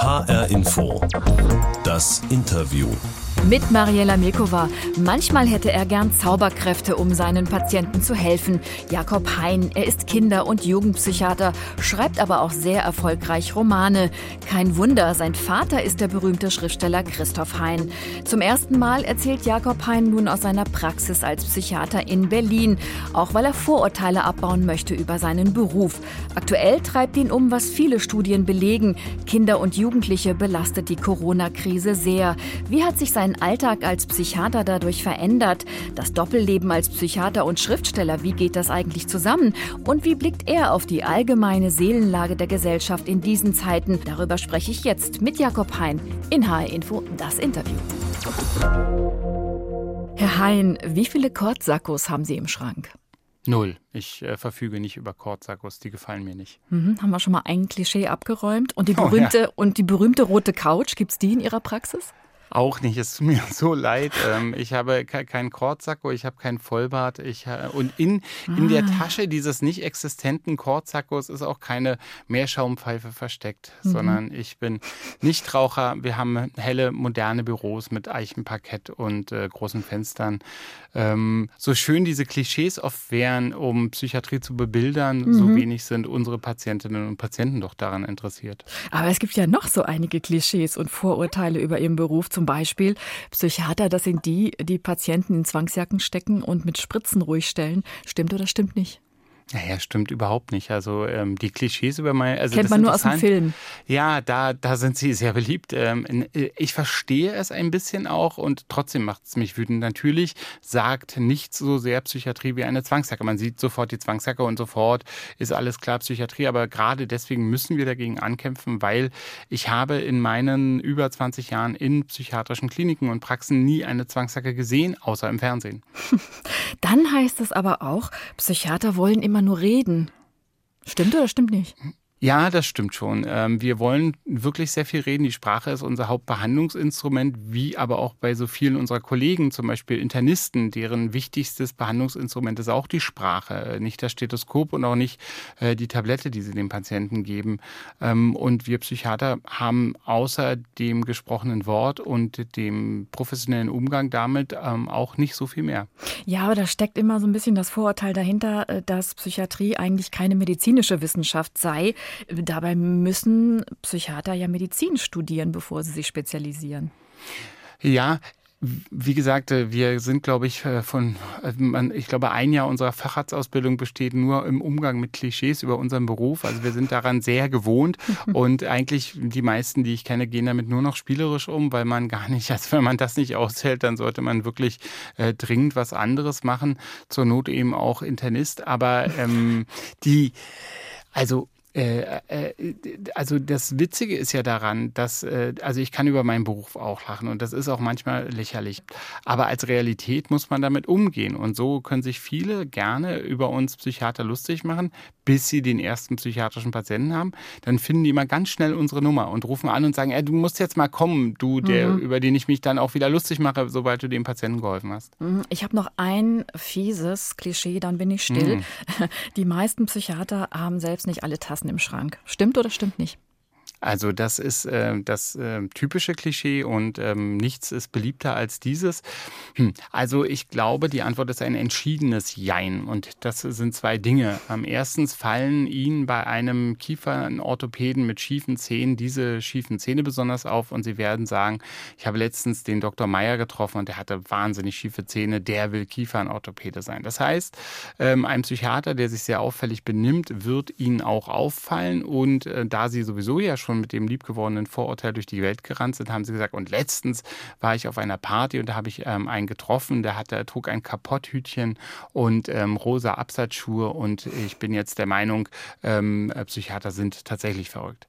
HR Info. Das Interview. Mit Mariella Mekova. Manchmal hätte er gern Zauberkräfte, um seinen Patienten zu helfen. Jakob Hein, er ist Kinder- und Jugendpsychiater, schreibt aber auch sehr erfolgreich Romane. Kein Wunder, sein Vater ist der berühmte Schriftsteller Christoph Hein. Zum ersten Mal erzählt Jakob Hein nun aus seiner Praxis als Psychiater in Berlin, auch weil er Vorurteile abbauen möchte über seinen Beruf. Aktuell treibt ihn um, was viele Studien belegen. Kinder und Jugendliche belastet die Corona-Krise sehr. Wie hat sich sein Alltag als Psychiater dadurch verändert? Das Doppelleben als Psychiater und Schriftsteller, wie geht das eigentlich zusammen? Und wie blickt er auf die allgemeine Seelenlage der Gesellschaft in diesen Zeiten? Darüber spreche ich jetzt mit Jakob Hein in HR Info, das Interview. Herr Hein, wie viele Kordsackos haben Sie im Schrank? Null. Ich äh, verfüge nicht über Kordsackos, die gefallen mir nicht. Mhm, haben wir schon mal ein Klischee abgeräumt. Und die berühmte, oh, ja. und die berühmte rote Couch, gibt es die in Ihrer Praxis? Auch nicht, es tut mir so leid. Ähm, ich habe keinen Kordsacko, ich habe keinen Vollbart. Ich, und in, in der ah. Tasche dieses nicht existenten Kordsackos ist auch keine Meerschaumpfeife versteckt, mhm. sondern ich bin Nichtraucher. Wir haben helle, moderne Büros mit Eichenparkett und äh, großen Fenstern. Ähm, so schön diese Klischees oft wären, um Psychiatrie zu bebildern, mhm. so wenig sind unsere Patientinnen und Patienten doch daran interessiert. Aber es gibt ja noch so einige Klischees und Vorurteile über Ihren Beruf. Zum Beispiel Psychiater, das sind die, die Patienten in Zwangsjacken stecken und mit Spritzen ruhig stellen. Stimmt oder stimmt nicht? Naja, stimmt überhaupt nicht. Also ähm, die Klischees über mein, also kennt man nur aus dem Film. Ja, da da sind sie sehr beliebt. Ähm, äh, ich verstehe es ein bisschen auch und trotzdem macht es mich wütend. Natürlich sagt nicht so sehr Psychiatrie wie eine Zwangsjacke. Man sieht sofort die Zwangsjacke und sofort ist alles klar Psychiatrie. Aber gerade deswegen müssen wir dagegen ankämpfen, weil ich habe in meinen über 20 Jahren in psychiatrischen Kliniken und Praxen nie eine Zwangsjacke gesehen, außer im Fernsehen. Dann heißt es aber auch, Psychiater wollen immer nur reden. Stimmt oder stimmt nicht? Ja, das stimmt schon. Ähm, wir wollen wirklich sehr viel reden. Die Sprache ist unser Hauptbehandlungsinstrument, wie aber auch bei so vielen unserer Kollegen, zum Beispiel Internisten, deren wichtigstes Behandlungsinstrument ist auch die Sprache, äh, nicht das Stethoskop und auch nicht äh, die Tablette, die sie dem Patienten geben. Ähm, und wir Psychiater haben außer dem gesprochenen Wort und dem professionellen Umgang damit ähm, auch nicht so viel mehr. Ja, aber da steckt immer so ein bisschen das Vorurteil dahinter, äh, dass Psychiatrie eigentlich keine medizinische Wissenschaft sei. Dabei müssen Psychiater ja Medizin studieren, bevor sie sich spezialisieren. Ja, wie gesagt, äh, wir sind, glaube ich, äh, von, äh, ich glaube, ein Jahr unserer Facharztausbildung besteht nur im Umgang mit Klischees über unseren Beruf. Also wir sind daran sehr gewohnt und eigentlich die meisten, die ich kenne, gehen damit nur noch spielerisch um, weil man gar nicht, also wenn man das nicht aushält, dann sollte man wirklich äh, dringend was anderes machen. Zur Not eben auch Internist. Aber ähm, die, also also das Witzige ist ja daran, dass, äh, also ich kann über meinen Beruf auch lachen und das ist auch manchmal lächerlich. Aber als Realität muss man damit umgehen. Und so können sich viele gerne über uns Psychiater lustig machen, bis sie den ersten psychiatrischen Patienten haben. Dann finden die immer ganz schnell unsere Nummer und rufen an und sagen, ey, du musst jetzt mal kommen, du, der, mhm. über den ich mich dann auch wieder lustig mache, sobald du dem Patienten geholfen hast. Mhm. Ich habe noch ein fieses Klischee, dann bin ich still. Mhm. Die meisten Psychiater haben selbst nicht alle Tassen im Schrank. Stimmt oder stimmt nicht? Also das ist äh, das äh, typische Klischee und ähm, nichts ist beliebter als dieses. Hm. Also ich glaube, die Antwort ist ein entschiedenes Jein und das sind zwei Dinge. Ähm, erstens fallen Ihnen bei einem Kieferorthopäden mit schiefen Zähnen diese schiefen Zähne besonders auf und Sie werden sagen, ich habe letztens den Dr. Meyer getroffen und der hatte wahnsinnig schiefe Zähne, der will Kiefernorthopäde sein. Das heißt, ähm, ein Psychiater, der sich sehr auffällig benimmt, wird Ihnen auch auffallen und äh, da Sie sowieso ja schon mit dem liebgewordenen Vorurteil durch die Welt gerannt sind, haben sie gesagt, und letztens war ich auf einer Party und da habe ich ähm, einen getroffen, der hatte, trug ein Kapotthütchen und ähm, rosa Absatzschuhe und ich bin jetzt der Meinung, ähm, äh, Psychiater sind tatsächlich verrückt.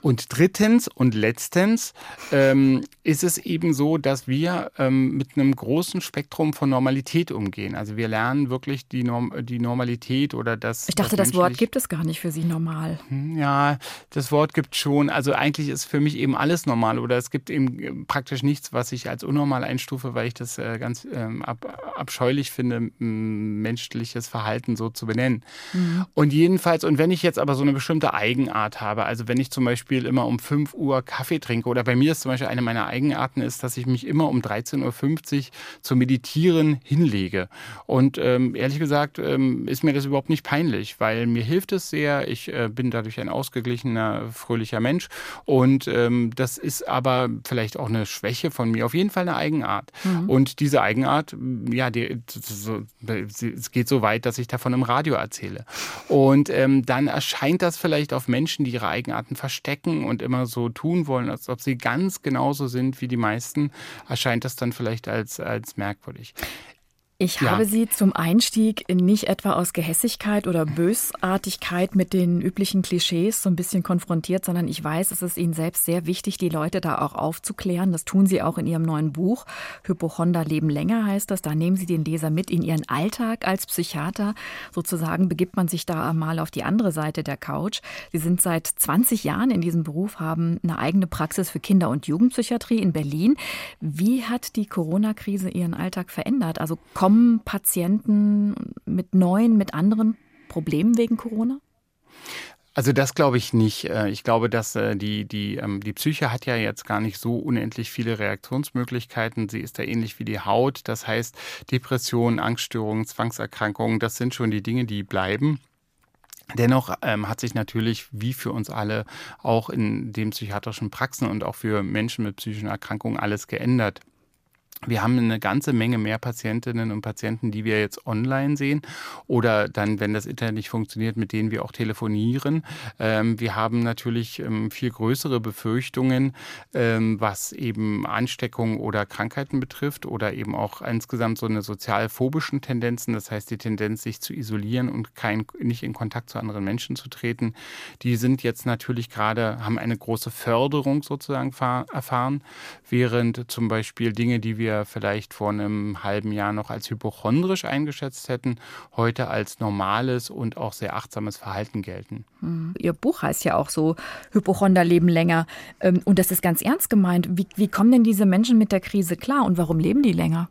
Und drittens und letztens ähm, ist es eben so, dass wir ähm, mit einem großen Spektrum von Normalität umgehen. Also wir lernen wirklich die, Norm die Normalität oder das. Ich dachte, das, das Wort gibt es gar nicht für Sie normal. Hm, ja, das Wort gibt schon. Also eigentlich ist für mich eben alles normal oder es gibt eben äh, praktisch nichts, was ich als unnormal einstufe, weil ich das äh, ganz ähm, ab, abscheulich finde, menschliches Verhalten so zu benennen. Mhm. Und jedenfalls, und wenn ich jetzt aber so eine bestimmte Eigenart habe, also wenn ich zum Beispiel immer um 5 Uhr Kaffee trinke oder bei mir ist zum Beispiel eine meiner Eigenarten ist, dass ich mich immer um 13.50 Uhr zu meditieren hinlege. Und ähm, ehrlich gesagt ähm, ist mir das überhaupt nicht peinlich, weil mir hilft es sehr. Ich äh, bin dadurch ein ausgeglichener, fröhlicher Mensch. Und ähm, das ist aber vielleicht auch eine Schwäche von mir, auf jeden Fall eine Eigenart. Mhm. Und diese Eigenart, ja, die, so, es geht so weit, dass ich davon im Radio erzähle. Und ähm, dann erscheint das vielleicht auf Menschen, die ihre Eigenarten verstecken und immer so tun wollen, als ob sie ganz genauso sind wie die meisten, erscheint das dann vielleicht als, als merkwürdig. Ich ja. habe Sie zum Einstieg nicht etwa aus Gehässigkeit oder Bösartigkeit mit den üblichen Klischees so ein bisschen konfrontiert, sondern ich weiß, es ist Ihnen selbst sehr wichtig, die Leute da auch aufzuklären. Das tun Sie auch in Ihrem neuen Buch. Hypochonda Leben länger heißt das. Da nehmen Sie den Leser mit in Ihren Alltag als Psychiater. Sozusagen begibt man sich da mal auf die andere Seite der Couch. Sie sind seit 20 Jahren in diesem Beruf, haben eine eigene Praxis für Kinder- und Jugendpsychiatrie in Berlin. Wie hat die Corona-Krise Ihren Alltag verändert? Also Kommen Patienten mit neuen, mit anderen Problemen wegen Corona? Also das glaube ich nicht. Äh, ich glaube, dass äh, die, die, ähm, die Psyche hat ja jetzt gar nicht so unendlich viele Reaktionsmöglichkeiten. Sie ist da ähnlich wie die Haut. Das heißt, Depressionen, Angststörungen, Zwangserkrankungen, das sind schon die Dinge, die bleiben. Dennoch ähm, hat sich natürlich, wie für uns alle, auch in den psychiatrischen Praxen und auch für Menschen mit psychischen Erkrankungen alles geändert. Wir haben eine ganze Menge mehr Patientinnen und Patienten, die wir jetzt online sehen oder dann, wenn das Internet nicht funktioniert, mit denen wir auch telefonieren. Ähm, wir haben natürlich ähm, viel größere Befürchtungen, ähm, was eben Ansteckungen oder Krankheiten betrifft oder eben auch insgesamt so eine sozialphobischen Tendenzen, das heißt die Tendenz, sich zu isolieren und kein, nicht in Kontakt zu anderen Menschen zu treten. Die sind jetzt natürlich gerade, haben eine große Förderung sozusagen erfahren, während zum Beispiel Dinge, die wir wir vielleicht vor einem halben Jahr noch als hypochondrisch eingeschätzt hätten, heute als normales und auch sehr achtsames Verhalten gelten. Hm. Ihr Buch heißt ja auch so, Hypochonder leben länger. Ähm, und das ist ganz ernst gemeint. Wie, wie kommen denn diese Menschen mit der Krise klar und warum leben die länger?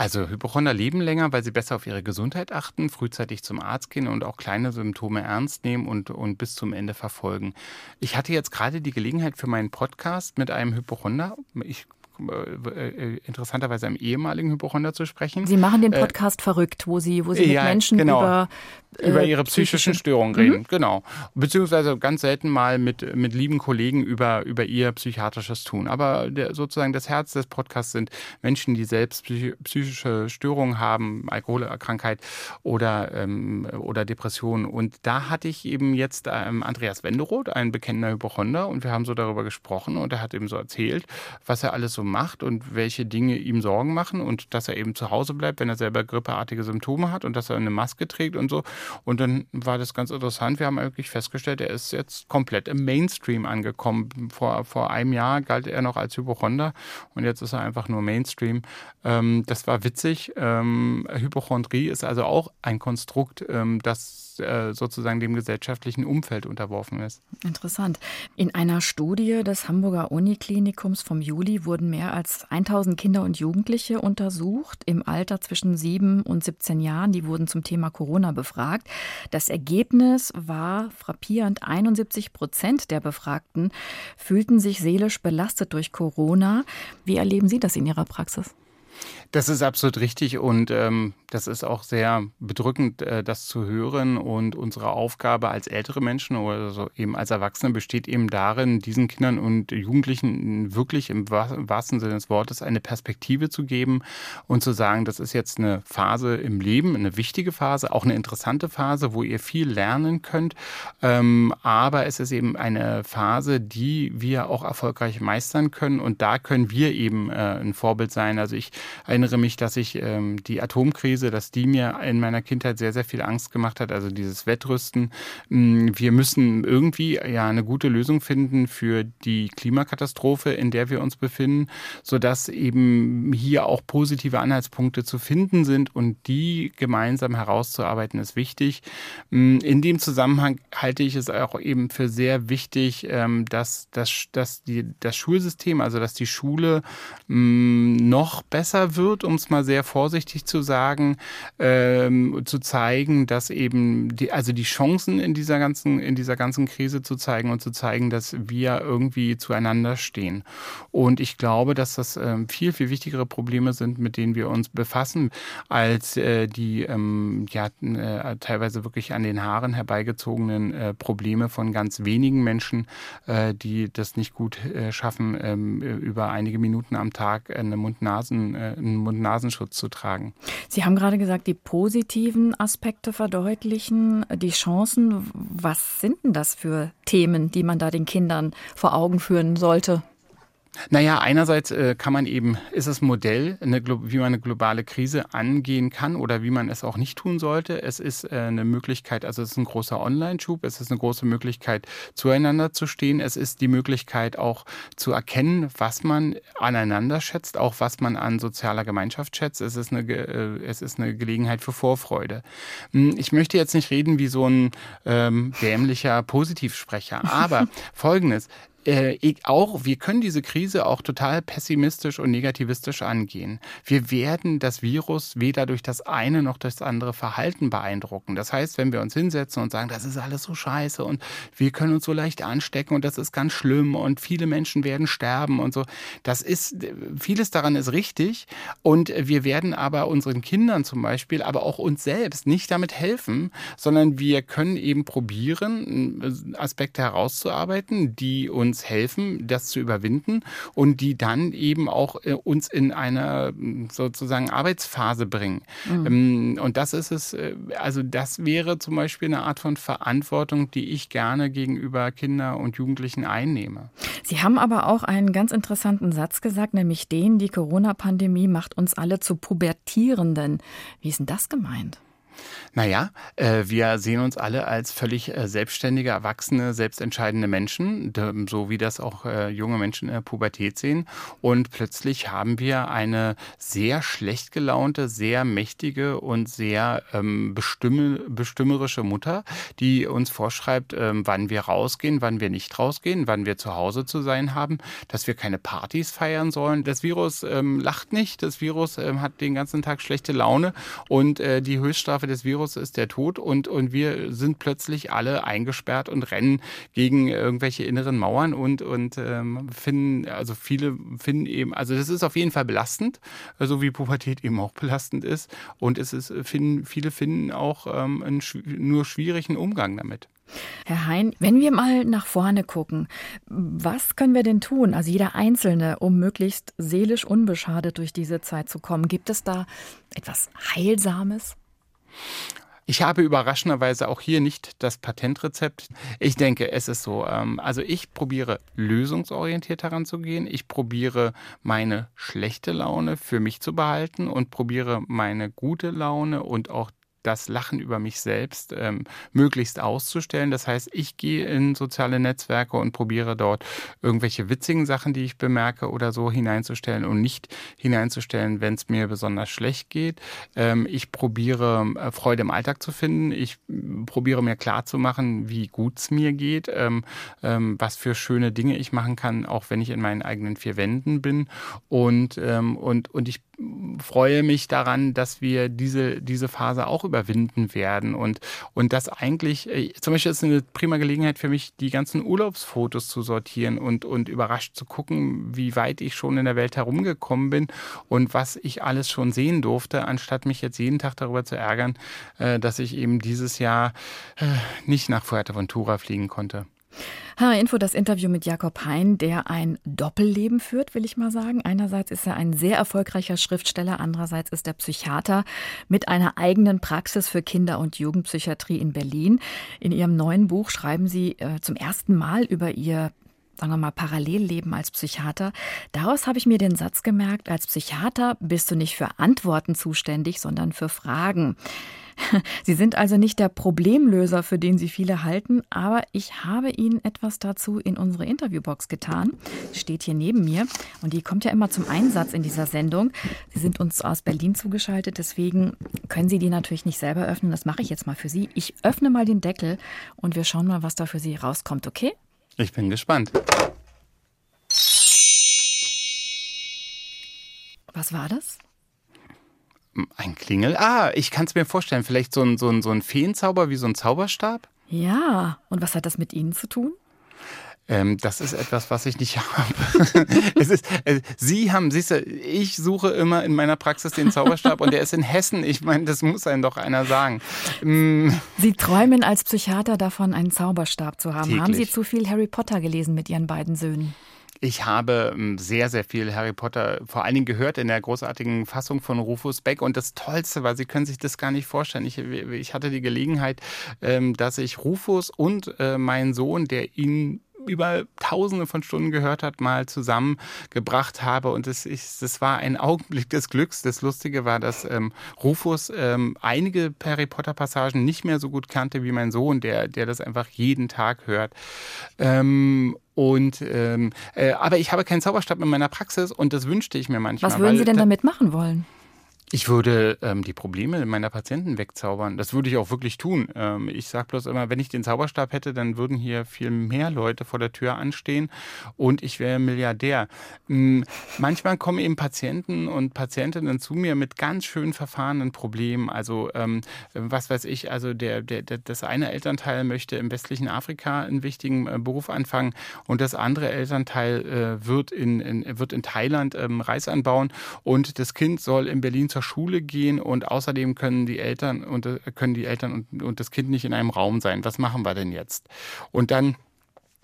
Also Hypochonder leben länger, weil sie besser auf ihre Gesundheit achten, frühzeitig zum Arzt gehen und auch kleine Symptome ernst nehmen und, und bis zum Ende verfolgen. Ich hatte jetzt gerade die Gelegenheit für meinen Podcast mit einem Hypochonder. Ich äh, äh, interessanterweise einem ehemaligen Hypochonder zu sprechen. Sie machen den äh, Podcast äh, verrückt, wo Sie, wo Sie ja, mit Menschen genau. über über ihre psychischen Störungen reden, mhm. genau. Beziehungsweise ganz selten mal mit, mit lieben Kollegen über, über ihr psychiatrisches Tun. Aber der, sozusagen das Herz des Podcasts sind Menschen, die selbst psychische Störungen haben, Alkoholkrankheit oder, ähm, oder Depressionen. Und da hatte ich eben jetzt ähm, Andreas Wenderoth, ein bekennender Hypochonder, und wir haben so darüber gesprochen und er hat eben so erzählt, was er alles so macht und welche Dinge ihm Sorgen machen und dass er eben zu Hause bleibt, wenn er selber grippeartige Symptome hat und dass er eine Maske trägt und so. Und dann war das ganz interessant. Wir haben wirklich festgestellt, er ist jetzt komplett im Mainstream angekommen. Vor, vor einem Jahr galt er noch als Hypochonder und jetzt ist er einfach nur Mainstream. Ähm, das war witzig. Ähm, Hypochondrie ist also auch ein Konstrukt, ähm, das äh, sozusagen dem gesellschaftlichen Umfeld unterworfen ist. Interessant. In einer Studie des Hamburger Uniklinikums vom Juli wurden mehr als 1000 Kinder und Jugendliche untersucht im Alter zwischen 7 und 17 Jahren. Die wurden zum Thema Corona befragt. Das Ergebnis war frappierend. 71 Prozent der Befragten fühlten sich seelisch belastet durch Corona. Wie erleben Sie das in Ihrer Praxis? Das ist absolut richtig und ähm, das ist auch sehr bedrückend, äh, das zu hören. Und unsere Aufgabe als ältere Menschen oder so eben als Erwachsene besteht eben darin, diesen Kindern und Jugendlichen wirklich im wahrsten Sinne des Wortes eine Perspektive zu geben und zu sagen, das ist jetzt eine Phase im Leben, eine wichtige Phase, auch eine interessante Phase, wo ihr viel lernen könnt. Ähm, aber es ist eben eine Phase, die wir auch erfolgreich meistern können und da können wir eben äh, ein Vorbild sein. Also ich erinnere mich, dass ich ähm, die Atomkrise, dass die mir in meiner Kindheit sehr, sehr viel Angst gemacht hat, also dieses Wettrüsten. Mm, wir müssen irgendwie ja eine gute Lösung finden für die Klimakatastrophe, in der wir uns befinden, sodass eben hier auch positive Anhaltspunkte zu finden sind und die gemeinsam herauszuarbeiten, ist wichtig. Mm, in dem Zusammenhang halte ich es auch eben für sehr wichtig, ähm, dass, dass, dass die, das Schulsystem, also dass die Schule mm, noch besser wird, um es mal sehr vorsichtig zu sagen, ähm, zu zeigen, dass eben die, also die Chancen in dieser ganzen, in dieser ganzen Krise zu zeigen und zu zeigen, dass wir irgendwie zueinander stehen. Und ich glaube, dass das ähm, viel, viel wichtigere Probleme sind, mit denen wir uns befassen, als äh, die ähm, ja, äh, teilweise wirklich an den Haaren herbeigezogenen äh, Probleme von ganz wenigen Menschen, äh, die das nicht gut äh, schaffen, ähm, über einige Minuten am Tag eine Mund-Nasen, äh, einen Mund-Nasenschutz zu tragen. Sie haben gerade gesagt, die positiven Aspekte verdeutlichen, die Chancen. Was sind denn das für Themen, die man da den Kindern vor Augen führen sollte? Naja, einerseits äh, kann man eben, ist es Modell, eine, wie man eine globale Krise angehen kann oder wie man es auch nicht tun sollte. Es ist äh, eine Möglichkeit, also es ist ein großer Online-Schub, es ist eine große Möglichkeit, zueinander zu stehen. Es ist die Möglichkeit auch zu erkennen, was man aneinander schätzt, auch was man an sozialer Gemeinschaft schätzt. Es ist eine, äh, es ist eine Gelegenheit für Vorfreude. Hm, ich möchte jetzt nicht reden wie so ein ähm, dämlicher Positivsprecher, aber folgendes, äh, auch, wir können diese Krise auch total pessimistisch und negativistisch angehen. Wir werden das Virus weder durch das eine noch das andere Verhalten beeindrucken. Das heißt, wenn wir uns hinsetzen und sagen, das ist alles so scheiße und wir können uns so leicht anstecken und das ist ganz schlimm und viele Menschen werden sterben und so, das ist, vieles daran ist richtig und wir werden aber unseren Kindern zum Beispiel, aber auch uns selbst nicht damit helfen, sondern wir können eben probieren, Aspekte herauszuarbeiten, die uns uns helfen, das zu überwinden und die dann eben auch äh, uns in eine sozusagen Arbeitsphase bringen. Mhm. Ähm, und das ist es, äh, also das wäre zum Beispiel eine Art von Verantwortung, die ich gerne gegenüber Kindern und Jugendlichen einnehme. Sie haben aber auch einen ganz interessanten Satz gesagt, nämlich den, die Corona-Pandemie macht uns alle zu Pubertierenden. Wie ist denn das gemeint? Naja, äh, wir sehen uns alle als völlig äh, selbstständige, erwachsene, selbstentscheidende Menschen, so wie das auch äh, junge Menschen in der Pubertät sehen. Und plötzlich haben wir eine sehr schlecht gelaunte, sehr mächtige und sehr ähm, bestimme, bestimmerische Mutter, die uns vorschreibt, ähm, wann wir rausgehen, wann wir nicht rausgehen, wann wir zu Hause zu sein haben, dass wir keine Partys feiern sollen. Das Virus ähm, lacht nicht, das Virus ähm, hat den ganzen Tag schlechte Laune und äh, die Höchststrafe des Virus ist der Tod und, und wir sind plötzlich alle eingesperrt und rennen gegen irgendwelche inneren Mauern und, und ähm, finden, also viele finden eben, also das ist auf jeden Fall belastend, so wie Pubertät eben auch belastend ist. Und es ist, finden, viele finden auch ähm, einen nur schwierigen Umgang damit. Herr Hein, wenn wir mal nach vorne gucken, was können wir denn tun, also jeder Einzelne, um möglichst seelisch unbeschadet durch diese Zeit zu kommen? Gibt es da etwas Heilsames? Ich habe überraschenderweise auch hier nicht das Patentrezept. Ich denke, es ist so. Ähm, also ich probiere lösungsorientiert heranzugehen. Ich probiere meine schlechte Laune für mich zu behalten und probiere meine gute Laune und auch das Lachen über mich selbst ähm, möglichst auszustellen. Das heißt, ich gehe in soziale Netzwerke und probiere dort irgendwelche witzigen Sachen, die ich bemerke oder so hineinzustellen und nicht hineinzustellen, wenn es mir besonders schlecht geht. Ähm, ich probiere äh, Freude im Alltag zu finden. Ich probiere mir klarzumachen, wie gut es mir geht, ähm, ähm, was für schöne Dinge ich machen kann, auch wenn ich in meinen eigenen vier Wänden bin. Und, ähm, und, und ich freue mich daran, dass wir diese, diese Phase auch überwinden werden und, und das eigentlich, äh, zum Beispiel ist eine prima Gelegenheit für mich, die ganzen Urlaubsfotos zu sortieren und, und überrascht zu gucken, wie weit ich schon in der Welt herumgekommen bin und was ich alles schon sehen durfte, anstatt mich jetzt jeden Tag darüber zu ärgern, äh, dass ich eben dieses Jahr äh, nicht nach Fuerteventura fliegen konnte. HR Info, das Interview mit Jakob Hein, der ein Doppelleben führt, will ich mal sagen. Einerseits ist er ein sehr erfolgreicher Schriftsteller, andererseits ist er Psychiater mit einer eigenen Praxis für Kinder- und Jugendpsychiatrie in Berlin. In Ihrem neuen Buch schreiben Sie äh, zum ersten Mal über Ihr sagen wir mal, Parallelleben als Psychiater. Daraus habe ich mir den Satz gemerkt, als Psychiater bist du nicht für Antworten zuständig, sondern für Fragen. Sie sind also nicht der Problemlöser, für den Sie viele halten, aber ich habe Ihnen etwas dazu in unsere Interviewbox getan. Steht hier neben mir und die kommt ja immer zum Einsatz in dieser Sendung. Sie sind uns aus Berlin zugeschaltet, deswegen können Sie die natürlich nicht selber öffnen. Das mache ich jetzt mal für Sie. Ich öffne mal den Deckel und wir schauen mal, was da für Sie rauskommt, okay? Ich bin gespannt. Was war das? Ein Klingel? Ah, ich kann es mir vorstellen. Vielleicht so ein, so, ein, so ein Feenzauber wie so ein Zauberstab? Ja, und was hat das mit Ihnen zu tun? Ähm, das ist etwas, was ich nicht habe. es ist, äh, Sie haben, siehst du, ich suche immer in meiner Praxis den Zauberstab und der ist in Hessen. Ich meine, das muss einem doch einer sagen. Mm. Sie träumen als Psychiater davon, einen Zauberstab zu haben. Täglich. Haben Sie zu viel Harry Potter gelesen mit Ihren beiden Söhnen? Ich habe ähm, sehr, sehr viel Harry Potter vor allen Dingen gehört in der großartigen Fassung von Rufus Beck. Und das Tollste war, Sie können sich das gar nicht vorstellen. Ich, ich hatte die Gelegenheit, ähm, dass ich Rufus und äh, meinen Sohn, der ihn über tausende von Stunden gehört hat, mal zusammengebracht habe. Und es ist, das war ein Augenblick des Glücks. Das Lustige war, dass ähm, Rufus ähm, einige Harry Potter Passagen nicht mehr so gut kannte wie mein Sohn, der, der das einfach jeden Tag hört. Ähm, und ähm, äh, aber ich habe keinen Zauberstab in meiner Praxis und das wünschte ich mir manchmal. Was würden Sie denn damit machen wollen? Ich würde ähm, die Probleme meiner Patienten wegzaubern. Das würde ich auch wirklich tun. Ähm, ich sage bloß immer, wenn ich den Zauberstab hätte, dann würden hier viel mehr Leute vor der Tür anstehen und ich wäre Milliardär. Ähm, manchmal kommen eben Patienten und Patientinnen zu mir mit ganz schön verfahrenen Problemen. Also ähm, was weiß ich, also der, der, der, das eine Elternteil möchte im westlichen Afrika einen wichtigen äh, Beruf anfangen und das andere Elternteil äh, wird, in, in, wird in Thailand ähm, Reis anbauen und das Kind soll in Berlin zur zur Schule gehen und außerdem können die Eltern und äh, können die Eltern und, und das Kind nicht in einem Raum sein. Was machen wir denn jetzt? Und dann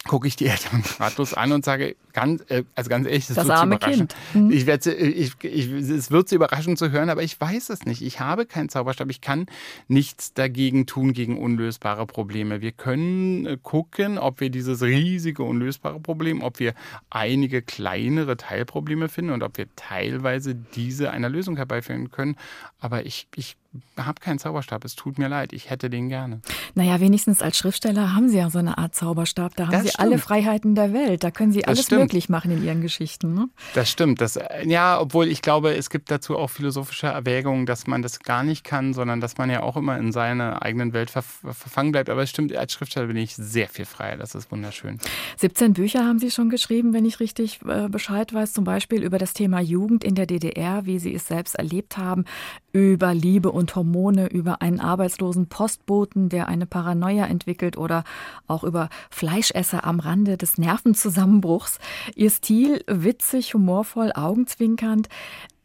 gucke ich die Eltern ratlos an und sage, ganz, äh, also ganz ehrlich, das, das wird arme Kind. Hm. Ich werde, ich, ich, es wird sie überraschen zu hören, aber ich weiß es nicht. Ich habe keinen Zauberstab. Ich kann nichts dagegen tun gegen unlösbare Probleme. Wir können äh, gucken, ob wir dieses riesige unlösbare Problem, ob wir einige kleinere Teilprobleme finden und ob wir teilweise diese einer Lösung herbeiführen können. Aber ich, ich habe keinen Zauberstab. Es tut mir leid. Ich hätte den gerne. Naja, wenigstens als Schriftsteller haben Sie ja so eine Art Zauberstab. Da haben das Sie stimmt. alle Freiheiten der Welt. Da können Sie das alles stimmt. möglich machen in Ihren Geschichten. Ne? Das stimmt. Das, ja, obwohl ich glaube, es gibt dazu auch philosophische Erwägungen, dass man das gar nicht kann, sondern dass man ja auch immer in seiner eigenen Welt verfangen bleibt. Aber es stimmt, als Schriftsteller bin ich sehr viel freier. Das ist wunderschön. 17 Bücher haben Sie schon geschrieben, wenn ich richtig äh, Bescheid weiß. Zum Beispiel über das Thema Jugend in der DDR, wie Sie es selbst erlebt haben, über Liebe und Hormone, über einen arbeitslosen Postboten, der eine Paranoia entwickelt oder auch über Fleischesser am Rande des Nervenzusammenbruchs. Ihr Stil witzig, humorvoll, augenzwinkernd.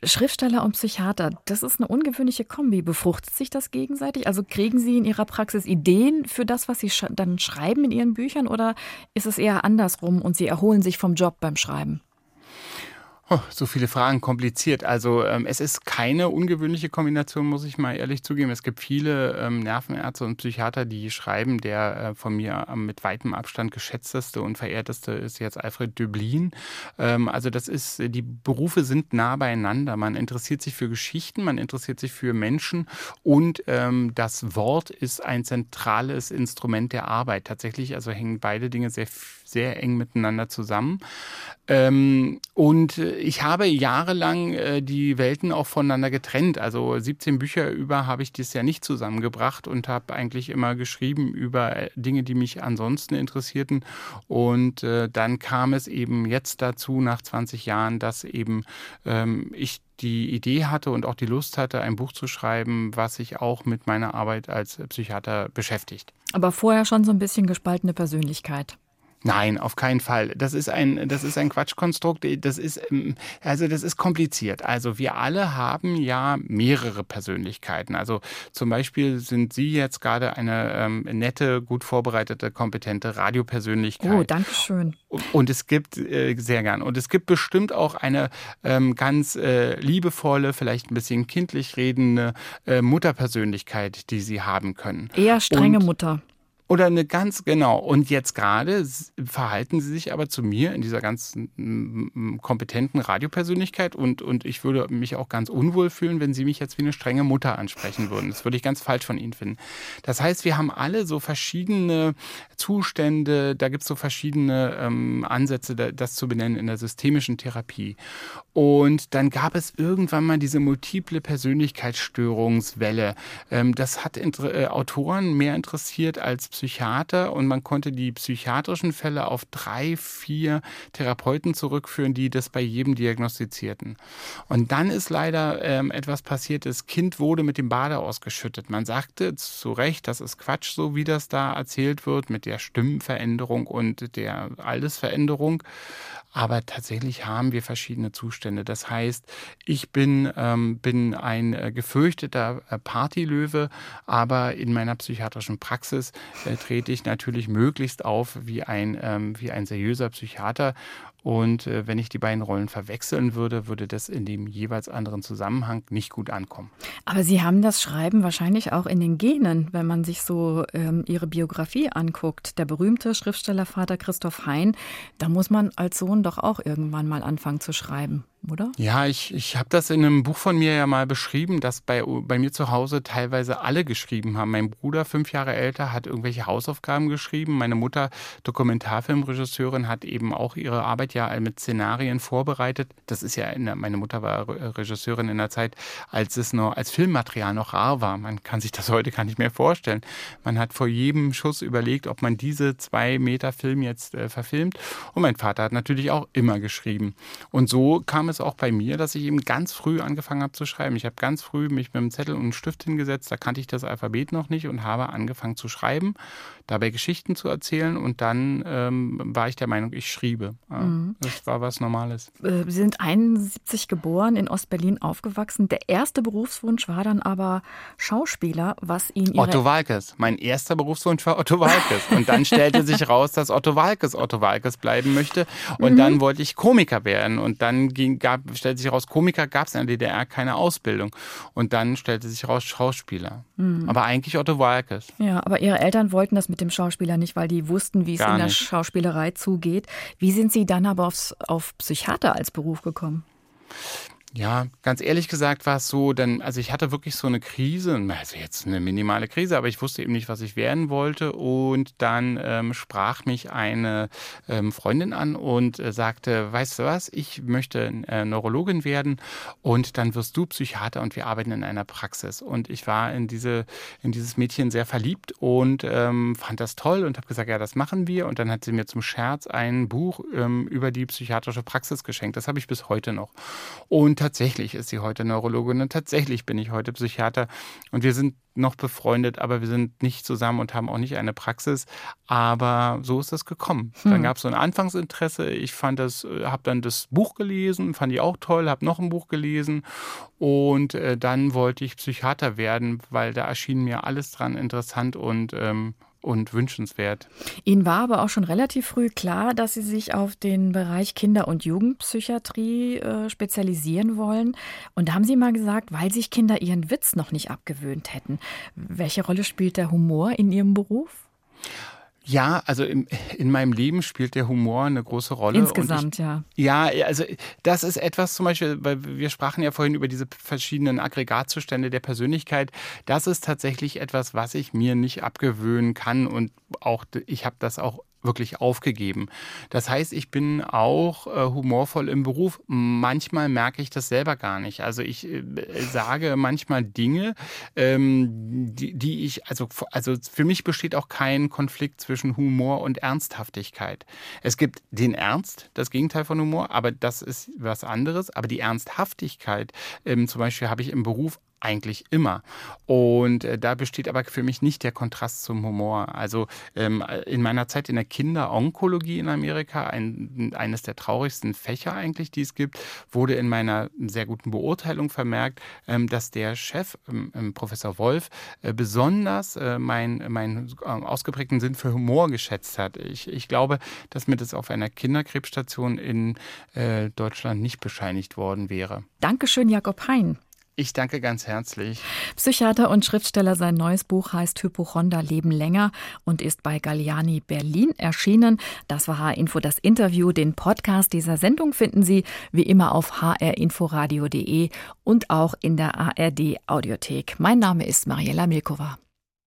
Schriftsteller und Psychiater, das ist eine ungewöhnliche Kombi. Befruchtet sich das gegenseitig? Also kriegen Sie in Ihrer Praxis Ideen für das, was Sie sch dann schreiben in Ihren Büchern oder ist es eher andersrum und Sie erholen sich vom Job beim Schreiben? So viele Fragen, kompliziert. Also ähm, es ist keine ungewöhnliche Kombination, muss ich mal ehrlich zugeben. Es gibt viele ähm, Nervenärzte und Psychiater, die schreiben, der äh, von mir ähm, mit weitem Abstand geschätzteste und verehrteste ist jetzt Alfred Döblin. Ähm, also das ist, die Berufe sind nah beieinander. Man interessiert sich für Geschichten, man interessiert sich für Menschen und ähm, das Wort ist ein zentrales Instrument der Arbeit. Tatsächlich, also hängen beide Dinge sehr, sehr eng miteinander zusammen. Ähm, und ich habe jahrelang äh, die Welten auch voneinander getrennt. Also 17 Bücher über habe ich das ja nicht zusammengebracht und habe eigentlich immer geschrieben über äh, Dinge, die mich ansonsten interessierten. Und äh, dann kam es eben jetzt dazu, nach 20 Jahren, dass eben ähm, ich die Idee hatte und auch die Lust hatte, ein Buch zu schreiben, was sich auch mit meiner Arbeit als Psychiater beschäftigt. Aber vorher schon so ein bisschen gespaltene Persönlichkeit. Nein, auf keinen Fall. Das ist ein, das ist ein Quatschkonstrukt. Das ist, ähm, also das ist kompliziert. Also wir alle haben ja mehrere Persönlichkeiten. Also zum Beispiel sind Sie jetzt gerade eine ähm, nette, gut vorbereitete, kompetente Radiopersönlichkeit. Oh, danke schön. Und es gibt äh, sehr gern. Und es gibt bestimmt auch eine ähm, ganz äh, liebevolle, vielleicht ein bisschen kindlich redende äh, Mutterpersönlichkeit, die Sie haben können. Eher strenge Und, Mutter. Oder eine ganz, genau. Und jetzt gerade verhalten sie sich aber zu mir in dieser ganzen kompetenten Radiopersönlichkeit und, und ich würde mich auch ganz unwohl fühlen, wenn sie mich jetzt wie eine strenge Mutter ansprechen würden. Das würde ich ganz falsch von ihnen finden. Das heißt, wir haben alle so verschiedene Zustände, da gibt es so verschiedene ähm, Ansätze, das zu benennen in der systemischen Therapie. Und dann gab es irgendwann mal diese multiple Persönlichkeitsstörungswelle. Ähm, das hat äh, Autoren mehr interessiert als Psychiater und man konnte die psychiatrischen Fälle auf drei, vier Therapeuten zurückführen, die das bei jedem diagnostizierten. Und dann ist leider ähm, etwas passiert, das Kind wurde mit dem Bade ausgeschüttet. Man sagte zu Recht, das ist Quatsch, so wie das da erzählt wird, mit der Stimmenveränderung und der Altersveränderung. Aber tatsächlich haben wir verschiedene Zustände. Das heißt, ich bin, ähm, bin ein äh, gefürchteter äh, Partylöwe, aber in meiner psychiatrischen Praxis äh, trete ich natürlich möglichst auf wie ein, ähm, wie ein seriöser Psychiater und äh, wenn ich die beiden Rollen verwechseln würde, würde das in dem jeweils anderen Zusammenhang nicht gut ankommen. Aber Sie haben das Schreiben wahrscheinlich auch in den Genen, wenn man sich so ähm, Ihre Biografie anguckt. Der berühmte Schriftstellervater Christoph Hein, da muss man als Sohn doch auch irgendwann mal anfangen zu schreiben oder? Ja, ich, ich habe das in einem Buch von mir ja mal beschrieben, dass bei, bei mir zu Hause teilweise alle geschrieben haben. Mein Bruder, fünf Jahre älter, hat irgendwelche Hausaufgaben geschrieben. Meine Mutter, Dokumentarfilmregisseurin, hat eben auch ihre Arbeit ja mit Szenarien vorbereitet. Das ist ja, in der, meine Mutter war Regisseurin in der Zeit, als es noch als Filmmaterial noch rar war. Man kann sich das heute gar nicht mehr vorstellen. Man hat vor jedem Schuss überlegt, ob man diese zwei Meter Film jetzt äh, verfilmt. Und mein Vater hat natürlich auch immer geschrieben. Und so kam es auch bei mir, dass ich eben ganz früh angefangen habe zu schreiben. Ich habe ganz früh mich mit einem Zettel und einem Stift hingesetzt, da kannte ich das Alphabet noch nicht und habe angefangen zu schreiben, dabei Geschichten zu erzählen und dann ähm, war ich der Meinung, ich schriebe. Ja, mhm. Das war was Normales. Äh, Sie sind 71 geboren, in Ostberlin aufgewachsen. Der erste Berufswunsch war dann aber Schauspieler, was ihn Otto Walkes. Mein erster Berufswunsch war Otto Walkes. Und dann stellte sich raus, dass Otto Walkes Otto Walkes bleiben möchte. Und mhm. dann wollte ich Komiker werden. Und dann ging, gab, stellte sich raus, Komiker gab es in der DDR keine Ausbildung. Und dann stellte sich raus, Schauspieler. Mhm. Aber eigentlich Otto Walkes. Ja, aber Ihre Eltern wollten das mit dem Schauspieler nicht, weil die wussten, wie es Gar in der nicht. Schauspielerei zugeht. Wie sind Sie dann aber aufs, auf Psychiater als Beruf gekommen? Ja, ganz ehrlich gesagt war es so, denn, also ich hatte wirklich so eine Krise, also jetzt eine minimale Krise, aber ich wusste eben nicht, was ich werden wollte. Und dann ähm, sprach mich eine ähm, Freundin an und äh, sagte, weißt du was, ich möchte äh, Neurologin werden und dann wirst du Psychiater und wir arbeiten in einer Praxis. Und ich war in diese, in dieses Mädchen sehr verliebt und ähm, fand das toll und habe gesagt, ja, das machen wir. Und dann hat sie mir zum Scherz ein Buch ähm, über die psychiatrische Praxis geschenkt. Das habe ich bis heute noch. Und tatsächlich ist sie heute Neurologin und tatsächlich bin ich heute Psychiater und wir sind noch befreundet, aber wir sind nicht zusammen und haben auch nicht eine Praxis. Aber so ist das gekommen. Hm. Dann gab es so ein Anfangsinteresse. Ich fand das, äh, habe dann das Buch gelesen, fand ich auch toll, habe noch ein Buch gelesen und äh, dann wollte ich Psychiater werden, weil da erschien mir alles dran interessant und ähm, und wünschenswert. Ihnen war aber auch schon relativ früh klar, dass Sie sich auf den Bereich Kinder- und Jugendpsychiatrie äh, spezialisieren wollen. Und da haben Sie mal gesagt, weil sich Kinder ihren Witz noch nicht abgewöhnt hätten. Welche Rolle spielt der Humor in Ihrem Beruf? Ja, also im, in meinem Leben spielt der Humor eine große Rolle. Insgesamt, ich, ja. Ja, also das ist etwas zum Beispiel, weil wir sprachen ja vorhin über diese verschiedenen Aggregatzustände der Persönlichkeit. Das ist tatsächlich etwas, was ich mir nicht abgewöhnen kann und auch ich habe das auch wirklich aufgegeben. Das heißt, ich bin auch äh, humorvoll im Beruf. Manchmal merke ich das selber gar nicht. Also ich äh, sage manchmal Dinge, ähm, die, die ich, also, also für mich besteht auch kein Konflikt zwischen Humor und Ernsthaftigkeit. Es gibt den Ernst, das Gegenteil von Humor, aber das ist was anderes. Aber die Ernsthaftigkeit, ähm, zum Beispiel habe ich im Beruf eigentlich immer. Und äh, da besteht aber für mich nicht der Kontrast zum Humor. Also ähm, in meiner Zeit in der Kinderonkologie in Amerika, ein, eines der traurigsten Fächer eigentlich, die es gibt, wurde in meiner sehr guten Beurteilung vermerkt, ähm, dass der Chef, ähm, ähm Professor Wolf, äh, besonders äh, meinen mein, äh, ausgeprägten Sinn für Humor geschätzt hat. Ich, ich glaube, dass mir das auf einer Kinderkrebsstation in äh, Deutschland nicht bescheinigt worden wäre. Dankeschön, Jakob Hein. Ich danke ganz herzlich. Psychiater und Schriftsteller, sein neues Buch heißt Hypochonder Leben länger und ist bei Galliani Berlin erschienen. Das war H-Info, das Interview. Den Podcast dieser Sendung finden Sie wie immer auf hrinforadio.de und auch in der ARD Audiothek. Mein Name ist Mariella Milkova.